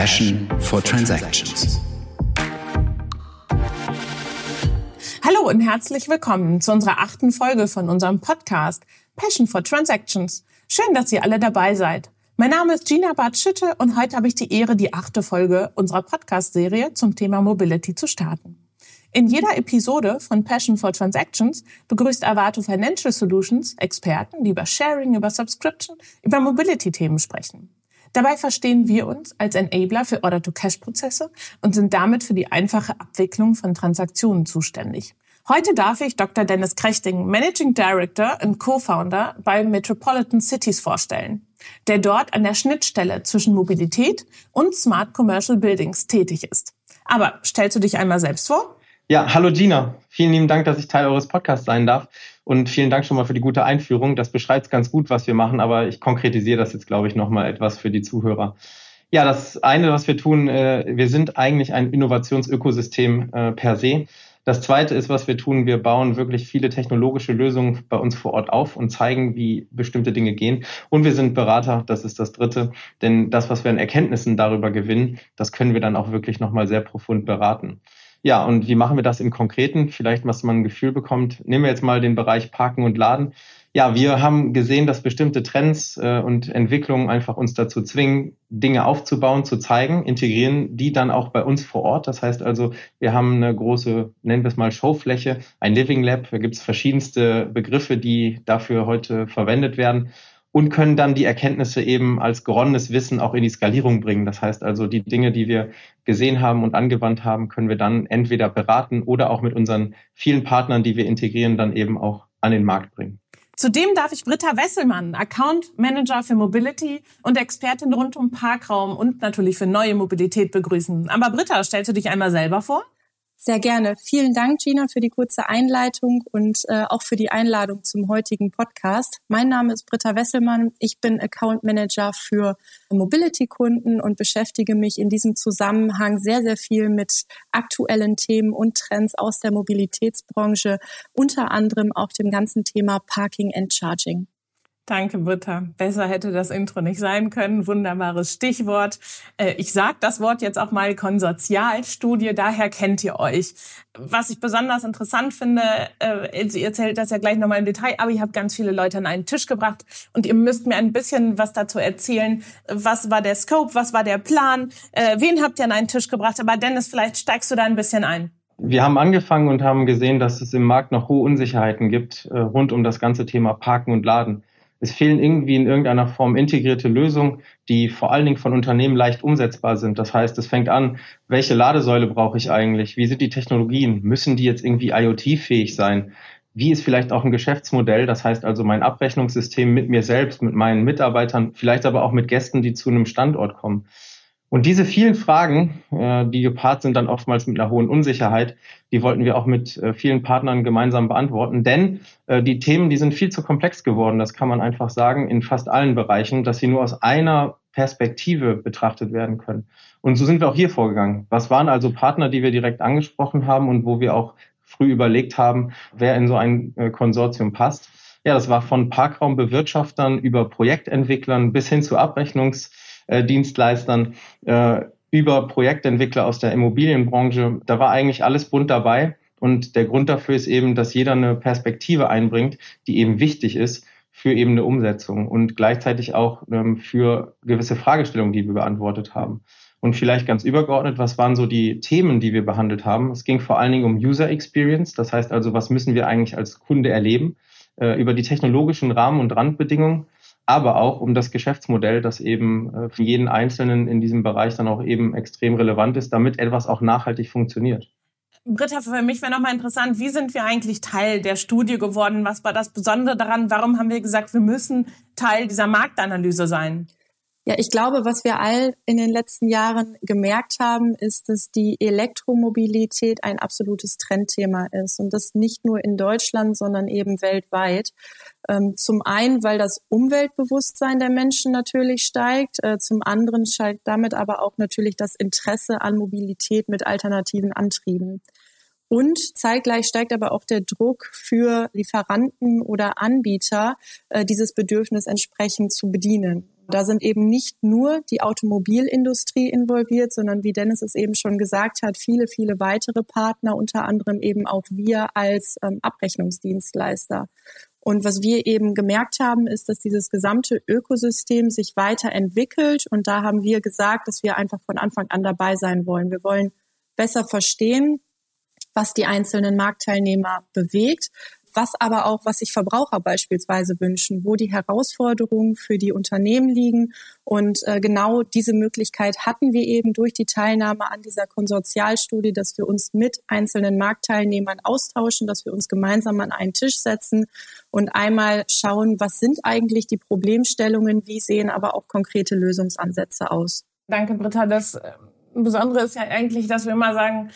Passion for Transactions. Hallo und herzlich willkommen zu unserer achten Folge von unserem Podcast Passion for Transactions. Schön, dass ihr alle dabei seid. Mein Name ist Gina Bartschütte und heute habe ich die Ehre, die achte Folge unserer Podcast-Serie zum Thema Mobility zu starten. In jeder Episode von Passion for Transactions begrüßt Avato Financial Solutions Experten, die über Sharing, über Subscription, über Mobility-Themen sprechen. Dabei verstehen wir uns als Enabler für Order-to-Cash-Prozesse und sind damit für die einfache Abwicklung von Transaktionen zuständig. Heute darf ich Dr. Dennis Krechting, Managing Director und Co-Founder bei Metropolitan Cities vorstellen, der dort an der Schnittstelle zwischen Mobilität und Smart Commercial Buildings tätig ist. Aber stellst du dich einmal selbst vor? Ja, hallo Gina. Vielen lieben Dank, dass ich Teil eures Podcasts sein darf. Und vielen Dank schon mal für die gute Einführung. Das beschreibt ganz gut, was wir machen, aber ich konkretisiere das jetzt, glaube ich, nochmal etwas für die Zuhörer. Ja, das eine, was wir tun, äh, wir sind eigentlich ein Innovationsökosystem äh, per se. Das zweite ist, was wir tun, wir bauen wirklich viele technologische Lösungen bei uns vor Ort auf und zeigen, wie bestimmte Dinge gehen. Und wir sind Berater, das ist das dritte. Denn das, was wir an Erkenntnissen darüber gewinnen, das können wir dann auch wirklich nochmal sehr profund beraten. Ja, und wie machen wir das im Konkreten? Vielleicht, was man ein Gefühl bekommt. Nehmen wir jetzt mal den Bereich Parken und Laden. Ja, wir haben gesehen, dass bestimmte Trends äh, und Entwicklungen einfach uns dazu zwingen, Dinge aufzubauen, zu zeigen, integrieren die dann auch bei uns vor Ort. Das heißt also, wir haben eine große, nennen wir es mal Showfläche, ein Living Lab. Da gibt es verschiedenste Begriffe, die dafür heute verwendet werden und können dann die Erkenntnisse eben als geronnenes Wissen auch in die Skalierung bringen. Das heißt also, die Dinge, die wir gesehen haben und angewandt haben, können wir dann entweder beraten oder auch mit unseren vielen Partnern, die wir integrieren, dann eben auch an den Markt bringen. Zudem darf ich Britta Wesselmann, Account Manager für Mobility und Expertin rund um Parkraum und natürlich für neue Mobilität begrüßen. Aber Britta, stellst du dich einmal selber vor? Sehr gerne. Vielen Dank, Gina, für die kurze Einleitung und äh, auch für die Einladung zum heutigen Podcast. Mein Name ist Britta Wesselmann. Ich bin Account Manager für Mobility-Kunden und beschäftige mich in diesem Zusammenhang sehr, sehr viel mit aktuellen Themen und Trends aus der Mobilitätsbranche, unter anderem auch dem ganzen Thema Parking and Charging. Danke, Britta. Besser hätte das Intro nicht sein können. Wunderbares Stichwort. Äh, ich sage das Wort jetzt auch mal Konsortialstudie, daher kennt ihr euch. Was ich besonders interessant finde, äh, ihr erzählt das ja gleich nochmal im Detail, aber ihr habt ganz viele Leute an einen Tisch gebracht und ihr müsst mir ein bisschen was dazu erzählen. Was war der Scope, was war der Plan, äh, wen habt ihr an einen Tisch gebracht? Aber Dennis, vielleicht steigst du da ein bisschen ein. Wir haben angefangen und haben gesehen, dass es im Markt noch hohe Unsicherheiten gibt rund um das ganze Thema Parken und Laden. Es fehlen irgendwie in irgendeiner Form integrierte Lösungen, die vor allen Dingen von Unternehmen leicht umsetzbar sind. Das heißt, es fängt an, welche Ladesäule brauche ich eigentlich? Wie sind die Technologien? Müssen die jetzt irgendwie IoT-fähig sein? Wie ist vielleicht auch ein Geschäftsmodell? Das heißt also mein Abrechnungssystem mit mir selbst, mit meinen Mitarbeitern, vielleicht aber auch mit Gästen, die zu einem Standort kommen. Und diese vielen Fragen, äh, die gepaart sind dann oftmals mit einer hohen Unsicherheit, die wollten wir auch mit äh, vielen Partnern gemeinsam beantworten. Denn äh, die Themen, die sind viel zu komplex geworden, das kann man einfach sagen, in fast allen Bereichen, dass sie nur aus einer Perspektive betrachtet werden können. Und so sind wir auch hier vorgegangen. Was waren also Partner, die wir direkt angesprochen haben und wo wir auch früh überlegt haben, wer in so ein Konsortium passt? Ja, das war von Parkraumbewirtschaftern über Projektentwicklern bis hin zu Abrechnungs- äh, Dienstleistern, äh, über Projektentwickler aus der Immobilienbranche. Da war eigentlich alles bunt dabei. Und der Grund dafür ist eben, dass jeder eine Perspektive einbringt, die eben wichtig ist für eben eine Umsetzung und gleichzeitig auch ähm, für gewisse Fragestellungen, die wir beantwortet haben. Und vielleicht ganz übergeordnet, was waren so die Themen, die wir behandelt haben? Es ging vor allen Dingen um User Experience, das heißt also, was müssen wir eigentlich als Kunde erleben, äh, über die technologischen Rahmen und Randbedingungen, aber auch um das Geschäftsmodell, das eben äh, für jeden Einzelnen in diesem Bereich dann auch eben extrem relevant ist, damit etwas auch nachhaltig funktioniert. Britta, für mich wäre nochmal interessant, wie sind wir eigentlich Teil der Studie geworden? Was war das Besondere daran? Warum haben wir gesagt, wir müssen Teil dieser Marktanalyse sein? Ja, ich glaube, was wir all in den letzten Jahren gemerkt haben, ist, dass die Elektromobilität ein absolutes Trendthema ist und das nicht nur in Deutschland, sondern eben weltweit. Ähm, zum einen, weil das Umweltbewusstsein der Menschen natürlich steigt, äh, zum anderen steigt damit aber auch natürlich das Interesse an Mobilität mit alternativen Antrieben. Und zeitgleich steigt aber auch der Druck für Lieferanten oder Anbieter, äh, dieses Bedürfnis entsprechend zu bedienen. Da sind eben nicht nur die Automobilindustrie involviert, sondern wie Dennis es eben schon gesagt hat, viele, viele weitere Partner, unter anderem eben auch wir als ähm, Abrechnungsdienstleister. Und was wir eben gemerkt haben, ist, dass dieses gesamte Ökosystem sich weiterentwickelt. Und da haben wir gesagt, dass wir einfach von Anfang an dabei sein wollen. Wir wollen besser verstehen, was die einzelnen Marktteilnehmer bewegt, was aber auch, was sich Verbraucher beispielsweise wünschen, wo die Herausforderungen für die Unternehmen liegen. Und äh, genau diese Möglichkeit hatten wir eben durch die Teilnahme an dieser Konsortialstudie, dass wir uns mit einzelnen Marktteilnehmern austauschen, dass wir uns gemeinsam an einen Tisch setzen und einmal schauen, was sind eigentlich die Problemstellungen, wie sehen aber auch konkrete Lösungsansätze aus. Danke, Britta. Das äh, Besondere ist ja eigentlich, dass wir immer sagen,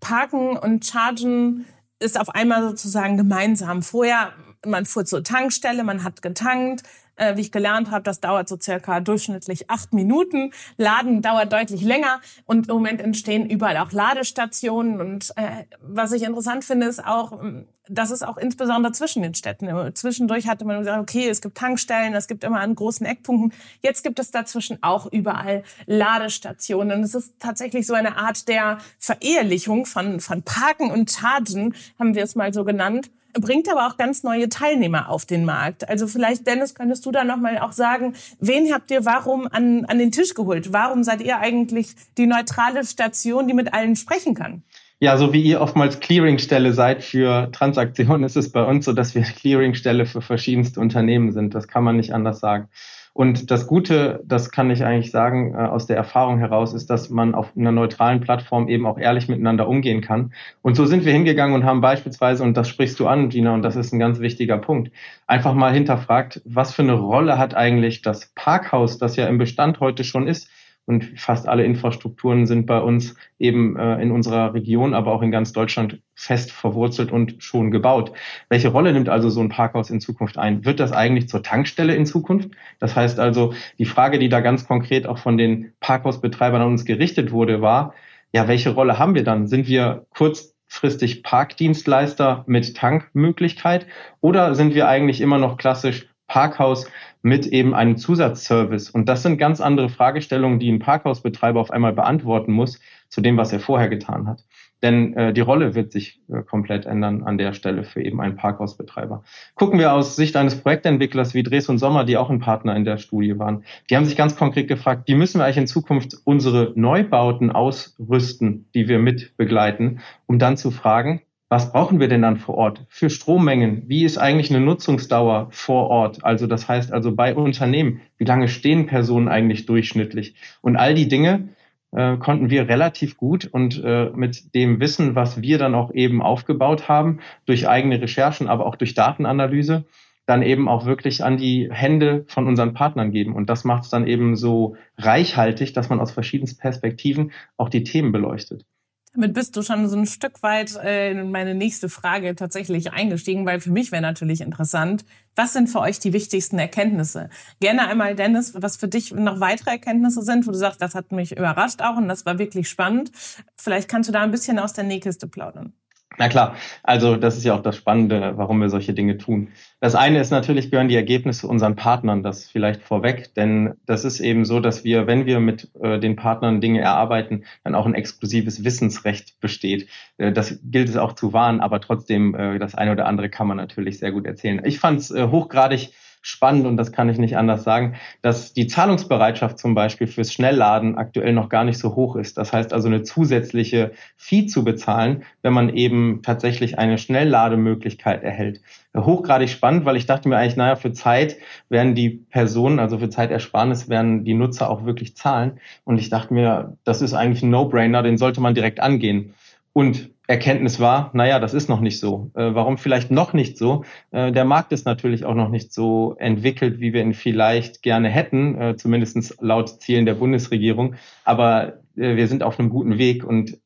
Parken und Chargen ist auf einmal sozusagen gemeinsam. Vorher, man fuhr zur Tankstelle, man hat getankt, äh, wie ich gelernt habe, das dauert so circa durchschnittlich acht Minuten. Laden dauert deutlich länger und im Moment entstehen überall auch Ladestationen. Und äh, was ich interessant finde, ist auch, ähm, dass es auch insbesondere zwischen den Städten. Zwischendurch hatte man gesagt, okay, es gibt Tankstellen, es gibt immer an großen Eckpunkten. Jetzt gibt es dazwischen auch überall Ladestationen. Und es ist tatsächlich so eine Art der Verehelichung von, von Parken und Chargen, haben wir es mal so genannt bringt aber auch ganz neue Teilnehmer auf den Markt. Also vielleicht, Dennis, könntest du da nochmal auch sagen, wen habt ihr warum an, an den Tisch geholt? Warum seid ihr eigentlich die neutrale Station, die mit allen sprechen kann? Ja, so wie ihr oftmals Clearingstelle seid für Transaktionen, ist es bei uns so, dass wir Clearingstelle für verschiedenste Unternehmen sind. Das kann man nicht anders sagen. Und das Gute, das kann ich eigentlich sagen, äh, aus der Erfahrung heraus, ist, dass man auf einer neutralen Plattform eben auch ehrlich miteinander umgehen kann. Und so sind wir hingegangen und haben beispielsweise, und das sprichst du an, Gina, und das ist ein ganz wichtiger Punkt, einfach mal hinterfragt, was für eine Rolle hat eigentlich das Parkhaus, das ja im Bestand heute schon ist, und fast alle Infrastrukturen sind bei uns eben äh, in unserer Region, aber auch in ganz Deutschland fest verwurzelt und schon gebaut. Welche Rolle nimmt also so ein Parkhaus in Zukunft ein? Wird das eigentlich zur Tankstelle in Zukunft? Das heißt also, die Frage, die da ganz konkret auch von den Parkhausbetreibern an uns gerichtet wurde, war, ja, welche Rolle haben wir dann? Sind wir kurzfristig Parkdienstleister mit Tankmöglichkeit oder sind wir eigentlich immer noch klassisch Parkhaus mit eben einem Zusatzservice. Und das sind ganz andere Fragestellungen, die ein Parkhausbetreiber auf einmal beantworten muss zu dem, was er vorher getan hat. Denn äh, die Rolle wird sich äh, komplett ändern an der Stelle für eben einen Parkhausbetreiber. Gucken wir aus Sicht eines Projektentwicklers wie Dres und Sommer, die auch ein Partner in der Studie waren. Die haben sich ganz konkret gefragt, wie müssen wir eigentlich in Zukunft unsere Neubauten ausrüsten, die wir mit begleiten, um dann zu fragen, was brauchen wir denn dann vor Ort für Strommengen? Wie ist eigentlich eine Nutzungsdauer vor Ort? Also das heißt also bei Unternehmen, wie lange stehen Personen eigentlich durchschnittlich? Und all die Dinge äh, konnten wir relativ gut und äh, mit dem Wissen, was wir dann auch eben aufgebaut haben, durch eigene Recherchen, aber auch durch Datenanalyse, dann eben auch wirklich an die Hände von unseren Partnern geben. Und das macht es dann eben so reichhaltig, dass man aus verschiedensten Perspektiven auch die Themen beleuchtet. Damit bist du schon so ein Stück weit äh, in meine nächste Frage tatsächlich eingestiegen, weil für mich wäre natürlich interessant, was sind für euch die wichtigsten Erkenntnisse? Gerne einmal, Dennis, was für dich noch weitere Erkenntnisse sind, wo du sagst, das hat mich überrascht auch und das war wirklich spannend. Vielleicht kannst du da ein bisschen aus der Nähkiste plaudern. Na klar, also das ist ja auch das Spannende, warum wir solche Dinge tun. Das eine ist natürlich, gehören die Ergebnisse unseren Partnern, das vielleicht vorweg, denn das ist eben so, dass wir, wenn wir mit äh, den Partnern Dinge erarbeiten, dann auch ein exklusives Wissensrecht besteht. Äh, das gilt es auch zu wahren, aber trotzdem, äh, das eine oder andere kann man natürlich sehr gut erzählen. Ich fand es äh, hochgradig spannend und das kann ich nicht anders sagen, dass die Zahlungsbereitschaft zum Beispiel fürs Schnellladen aktuell noch gar nicht so hoch ist. Das heißt also eine zusätzliche Fee zu bezahlen, wenn man eben tatsächlich eine Schnelllademöglichkeit erhält. Hochgradig spannend, weil ich dachte mir eigentlich, naja, für Zeit werden die Personen, also für Zeitersparnis werden die Nutzer auch wirklich zahlen. Und ich dachte mir, das ist eigentlich ein No-Brainer, den sollte man direkt angehen. Und Erkenntnis war, naja, das ist noch nicht so. Äh, warum vielleicht noch nicht so? Äh, der Markt ist natürlich auch noch nicht so entwickelt, wie wir ihn vielleicht gerne hätten, äh, zumindest laut Zielen der Bundesregierung. Aber äh, wir sind auf einem guten Weg und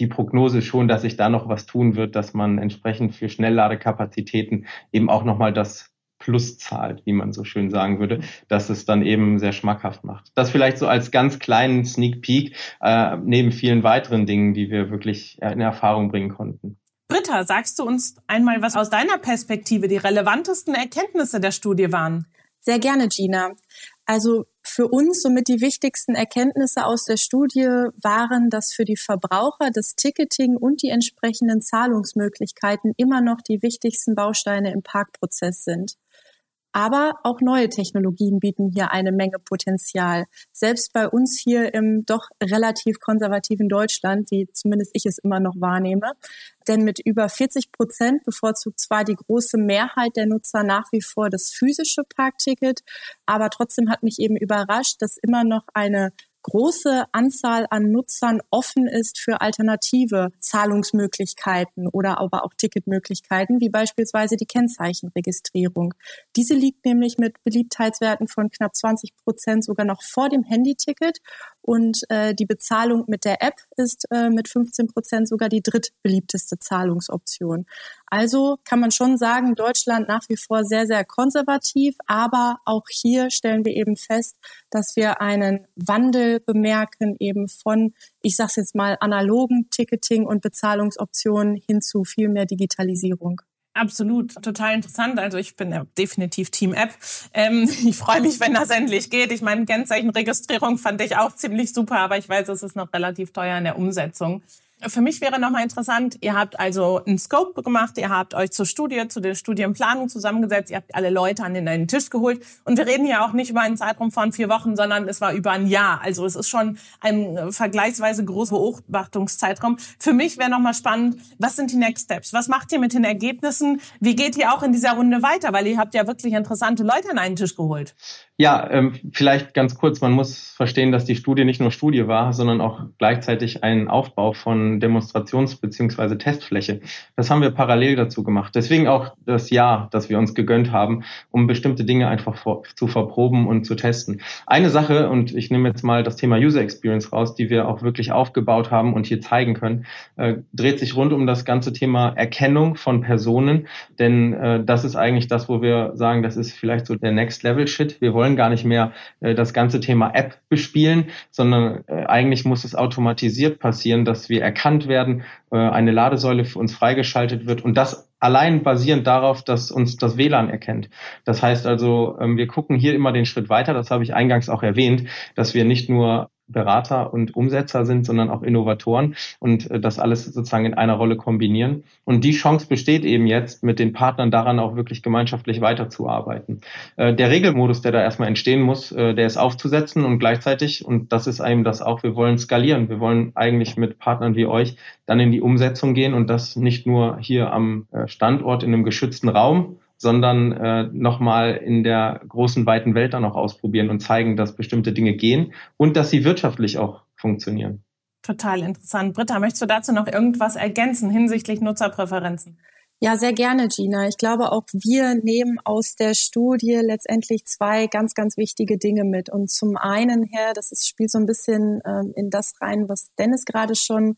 die Prognose schon, dass sich da noch was tun wird, dass man entsprechend für Schnellladekapazitäten eben auch nochmal das Plus zahlt, wie man so schön sagen würde, dass es dann eben sehr schmackhaft macht. Das vielleicht so als ganz kleinen Sneak Peek äh, neben vielen weiteren Dingen, die wir wirklich in Erfahrung bringen konnten. Britta, sagst du uns einmal, was aus deiner Perspektive die relevantesten Erkenntnisse der Studie waren? Sehr gerne, Gina. Also für uns somit die wichtigsten Erkenntnisse aus der Studie waren, dass für die Verbraucher das Ticketing und die entsprechenden Zahlungsmöglichkeiten immer noch die wichtigsten Bausteine im Parkprozess sind. Aber auch neue Technologien bieten hier eine Menge Potenzial. Selbst bei uns hier im doch relativ konservativen Deutschland, wie zumindest ich es immer noch wahrnehme. Denn mit über 40 Prozent bevorzugt zwar die große Mehrheit der Nutzer nach wie vor das physische Parkticket, aber trotzdem hat mich eben überrascht, dass immer noch eine große Anzahl an Nutzern offen ist für alternative Zahlungsmöglichkeiten oder aber auch Ticketmöglichkeiten, wie beispielsweise die Kennzeichenregistrierung. Diese liegt nämlich mit Beliebtheitswerten von knapp 20 Prozent sogar noch vor dem Handyticket und äh, die Bezahlung mit der App ist äh, mit 15 Prozent sogar die drittbeliebteste Zahlungsoption. Also kann man schon sagen, Deutschland nach wie vor sehr, sehr konservativ, aber auch hier stellen wir eben fest, dass wir einen Wandel bemerken eben von, ich sage jetzt mal, analogen Ticketing und Bezahlungsoptionen hin zu viel mehr Digitalisierung. Absolut, total interessant. Also ich bin ja definitiv Team App. Ähm, ich freue mich, wenn das endlich geht. Ich meine, Kennzeichenregistrierung fand ich auch ziemlich super, aber ich weiß, es ist noch relativ teuer in der Umsetzung. Für mich wäre nochmal interessant, ihr habt also einen Scope gemacht, ihr habt euch zur Studie, zu der Studienplanung zusammengesetzt, ihr habt alle Leute an den Tisch geholt und wir reden ja auch nicht über einen Zeitraum von vier Wochen, sondern es war über ein Jahr. Also es ist schon ein äh, vergleichsweise großer Beobachtungszeitraum. Für mich wäre nochmal spannend, was sind die Next Steps? Was macht ihr mit den Ergebnissen? Wie geht ihr auch in dieser Runde weiter? Weil ihr habt ja wirklich interessante Leute an einen Tisch geholt. Ja, ähm, vielleicht ganz kurz, man muss verstehen, dass die Studie nicht nur Studie war, sondern auch gleichzeitig ein Aufbau von Demonstrations- bzw. Testfläche. Das haben wir parallel dazu gemacht. Deswegen auch das Jahr, das wir uns gegönnt haben, um bestimmte Dinge einfach vor, zu verproben und zu testen. Eine Sache, und ich nehme jetzt mal das Thema User Experience raus, die wir auch wirklich aufgebaut haben und hier zeigen können, äh, dreht sich rund um das ganze Thema Erkennung von Personen, denn äh, das ist eigentlich das, wo wir sagen, das ist vielleicht so der Next Level Shit. Wir wollen wollen gar nicht mehr äh, das ganze Thema App bespielen, sondern äh, eigentlich muss es automatisiert passieren, dass wir erkannt werden, äh, eine Ladesäule für uns freigeschaltet wird und das allein basierend darauf, dass uns das WLAN erkennt. Das heißt also, ähm, wir gucken hier immer den Schritt weiter, das habe ich eingangs auch erwähnt, dass wir nicht nur Berater und Umsetzer sind, sondern auch Innovatoren und äh, das alles sozusagen in einer Rolle kombinieren. Und die Chance besteht eben jetzt, mit den Partnern daran auch wirklich gemeinschaftlich weiterzuarbeiten. Äh, der Regelmodus, der da erstmal entstehen muss, äh, der ist aufzusetzen und gleichzeitig, und das ist eben das auch, wir wollen skalieren. Wir wollen eigentlich mit Partnern wie euch dann in die Umsetzung gehen und das nicht nur hier am Standort in einem geschützten Raum, sondern äh, nochmal in der großen, weiten Welt dann auch ausprobieren und zeigen, dass bestimmte Dinge gehen und dass sie wirtschaftlich auch funktionieren. Total interessant. Britta, möchtest du dazu noch irgendwas ergänzen hinsichtlich Nutzerpräferenzen? Ja, sehr gerne, Gina. Ich glaube, auch wir nehmen aus der Studie letztendlich zwei ganz, ganz wichtige Dinge mit. Und zum einen her, das ist, spielt so ein bisschen ähm, in das rein, was Dennis gerade schon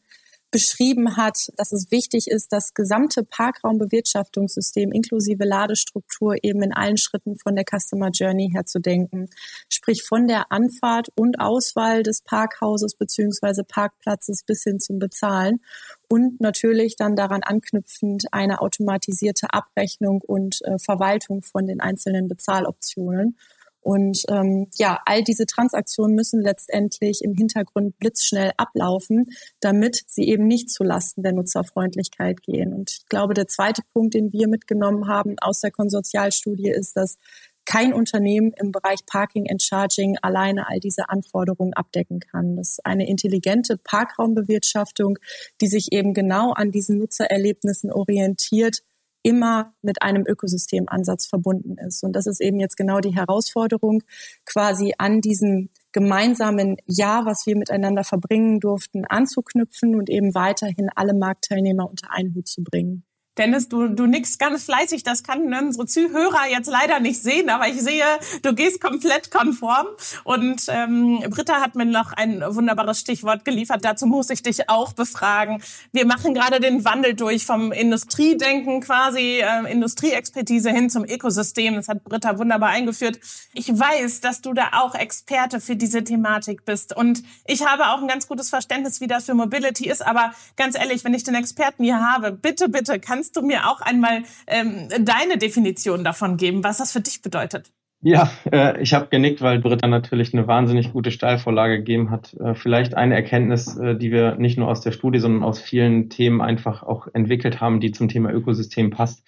beschrieben hat, dass es wichtig ist, das gesamte Parkraumbewirtschaftungssystem inklusive Ladestruktur eben in allen Schritten von der Customer Journey her zu denken. Sprich von der Anfahrt und Auswahl des Parkhauses beziehungsweise Parkplatzes bis hin zum Bezahlen und natürlich dann daran anknüpfend eine automatisierte Abrechnung und äh, Verwaltung von den einzelnen Bezahloptionen. Und ähm, ja, all diese Transaktionen müssen letztendlich im Hintergrund blitzschnell ablaufen, damit sie eben nicht zu Lasten der Nutzerfreundlichkeit gehen. Und ich glaube, der zweite Punkt, den wir mitgenommen haben aus der Konsortialstudie, ist, dass kein Unternehmen im Bereich Parking and Charging alleine all diese Anforderungen abdecken kann. Das ist eine intelligente Parkraumbewirtschaftung, die sich eben genau an diesen Nutzererlebnissen orientiert, immer mit einem Ökosystemansatz verbunden ist. Und das ist eben jetzt genau die Herausforderung, quasi an diesem gemeinsamen Jahr, was wir miteinander verbringen durften, anzuknüpfen und eben weiterhin alle Marktteilnehmer unter einen Hut zu bringen. Dennis, du, du nickst ganz fleißig. Das kann unsere Zuhörer jetzt leider nicht sehen, aber ich sehe, du gehst komplett konform. Und ähm, Britta hat mir noch ein wunderbares Stichwort geliefert. Dazu muss ich dich auch befragen. Wir machen gerade den Wandel durch vom Industriedenken quasi, äh, Industrieexpertise hin zum Ökosystem. Das hat Britta wunderbar eingeführt. Ich weiß, dass du da auch Experte für diese Thematik bist. Und ich habe auch ein ganz gutes Verständnis, wie das für Mobility ist. Aber ganz ehrlich, wenn ich den Experten hier habe, bitte, bitte, kann kannst du mir auch einmal ähm, deine Definition davon geben, was das für dich bedeutet? Ja, äh, ich habe genickt, weil Britta natürlich eine wahnsinnig gute Steilvorlage gegeben hat. Äh, vielleicht eine Erkenntnis, äh, die wir nicht nur aus der Studie, sondern aus vielen Themen einfach auch entwickelt haben, die zum Thema Ökosystem passt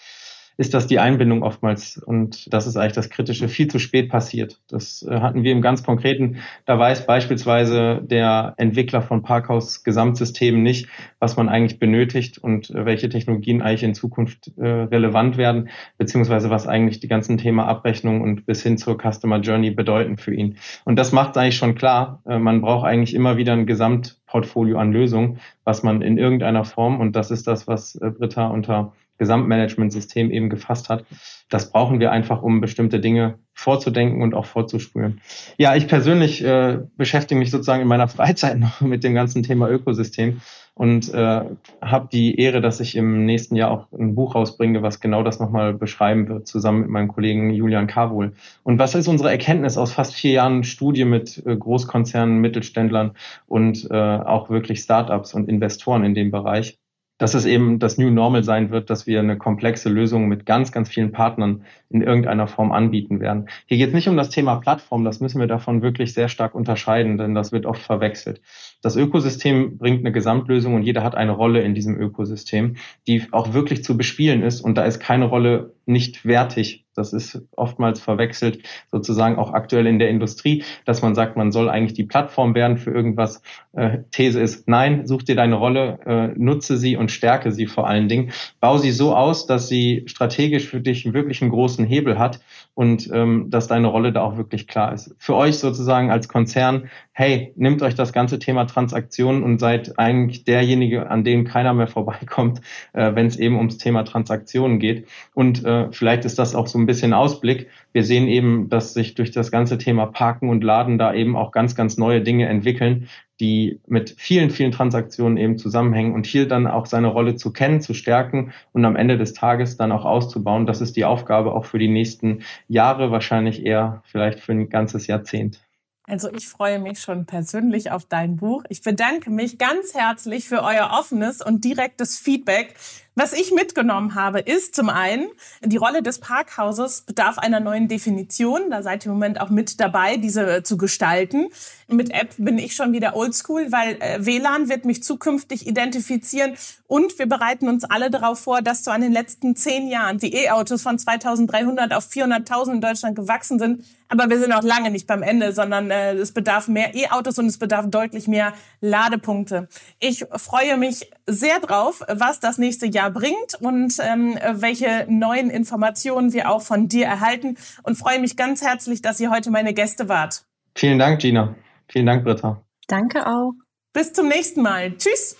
ist das die Einbindung oftmals. Und das ist eigentlich das Kritische, viel zu spät passiert. Das äh, hatten wir im ganz Konkreten. Da weiß beispielsweise der Entwickler von Parkhaus Gesamtsystemen nicht, was man eigentlich benötigt und äh, welche Technologien eigentlich in Zukunft äh, relevant werden, beziehungsweise was eigentlich die ganzen Thema Abrechnung und bis hin zur Customer Journey bedeuten für ihn. Und das macht eigentlich schon klar. Man braucht eigentlich immer wieder ein Gesamtportfolio an Lösungen, was man in irgendeiner Form, und das ist das, was Britta unter Gesamtmanagementsystem eben gefasst hat. Das brauchen wir einfach, um bestimmte Dinge vorzudenken und auch vorzuspüren. Ja, ich persönlich äh, beschäftige mich sozusagen in meiner Freizeit noch mit dem ganzen Thema Ökosystem und äh, habe die Ehre, dass ich im nächsten Jahr auch ein Buch rausbringe, was genau das nochmal beschreiben wird, zusammen mit meinem Kollegen Julian Karwohl. Und was ist unsere Erkenntnis aus fast vier Jahren Studie mit äh, Großkonzernen, Mittelständlern und äh, auch wirklich Startups und Investoren in dem Bereich? Dass es eben das New Normal sein wird, dass wir eine komplexe Lösung mit ganz, ganz vielen Partnern in irgendeiner Form anbieten werden. Hier geht es nicht um das Thema Plattform, das müssen wir davon wirklich sehr stark unterscheiden, denn das wird oft verwechselt. Das Ökosystem bringt eine Gesamtlösung und jeder hat eine Rolle in diesem Ökosystem, die auch wirklich zu bespielen ist und da ist keine Rolle nicht wertig das ist oftmals verwechselt, sozusagen auch aktuell in der Industrie, dass man sagt, man soll eigentlich die Plattform werden für irgendwas. Äh, These ist, nein, such dir deine Rolle, äh, nutze sie und stärke sie vor allen Dingen. Bau sie so aus, dass sie strategisch für dich wirklich einen großen Hebel hat und ähm, dass deine Rolle da auch wirklich klar ist. Für euch sozusagen als Konzern, hey, nimmt euch das ganze Thema Transaktionen und seid eigentlich derjenige, an dem keiner mehr vorbeikommt, äh, wenn es eben ums Thema Transaktionen geht. Und äh, vielleicht ist das auch so ein bisschen Ausblick. Wir sehen eben, dass sich durch das ganze Thema Parken und Laden da eben auch ganz, ganz neue Dinge entwickeln, die mit vielen, vielen Transaktionen eben zusammenhängen und hier dann auch seine Rolle zu kennen, zu stärken und am Ende des Tages dann auch auszubauen. Das ist die Aufgabe auch für die nächsten Jahre, wahrscheinlich eher vielleicht für ein ganzes Jahrzehnt. Also ich freue mich schon persönlich auf dein Buch. Ich bedanke mich ganz herzlich für euer offenes und direktes Feedback. Was ich mitgenommen habe, ist zum einen, die Rolle des Parkhauses bedarf einer neuen Definition. Da seid ihr im Moment auch mit dabei, diese zu gestalten. Mit App bin ich schon wieder oldschool, weil äh, WLAN wird mich zukünftig identifizieren und wir bereiten uns alle darauf vor, dass so an den letzten zehn Jahren die E-Autos von 2300 auf 400.000 in Deutschland gewachsen sind. Aber wir sind auch lange nicht beim Ende, sondern äh, es bedarf mehr E-Autos und es bedarf deutlich mehr Ladepunkte. Ich freue mich sehr drauf, was das nächste Jahr bringt und ähm, welche neuen Informationen wir auch von dir erhalten und freue mich ganz herzlich, dass ihr heute meine Gäste wart. Vielen Dank, Gina. Vielen Dank, Britta. Danke auch. Bis zum nächsten Mal. Tschüss.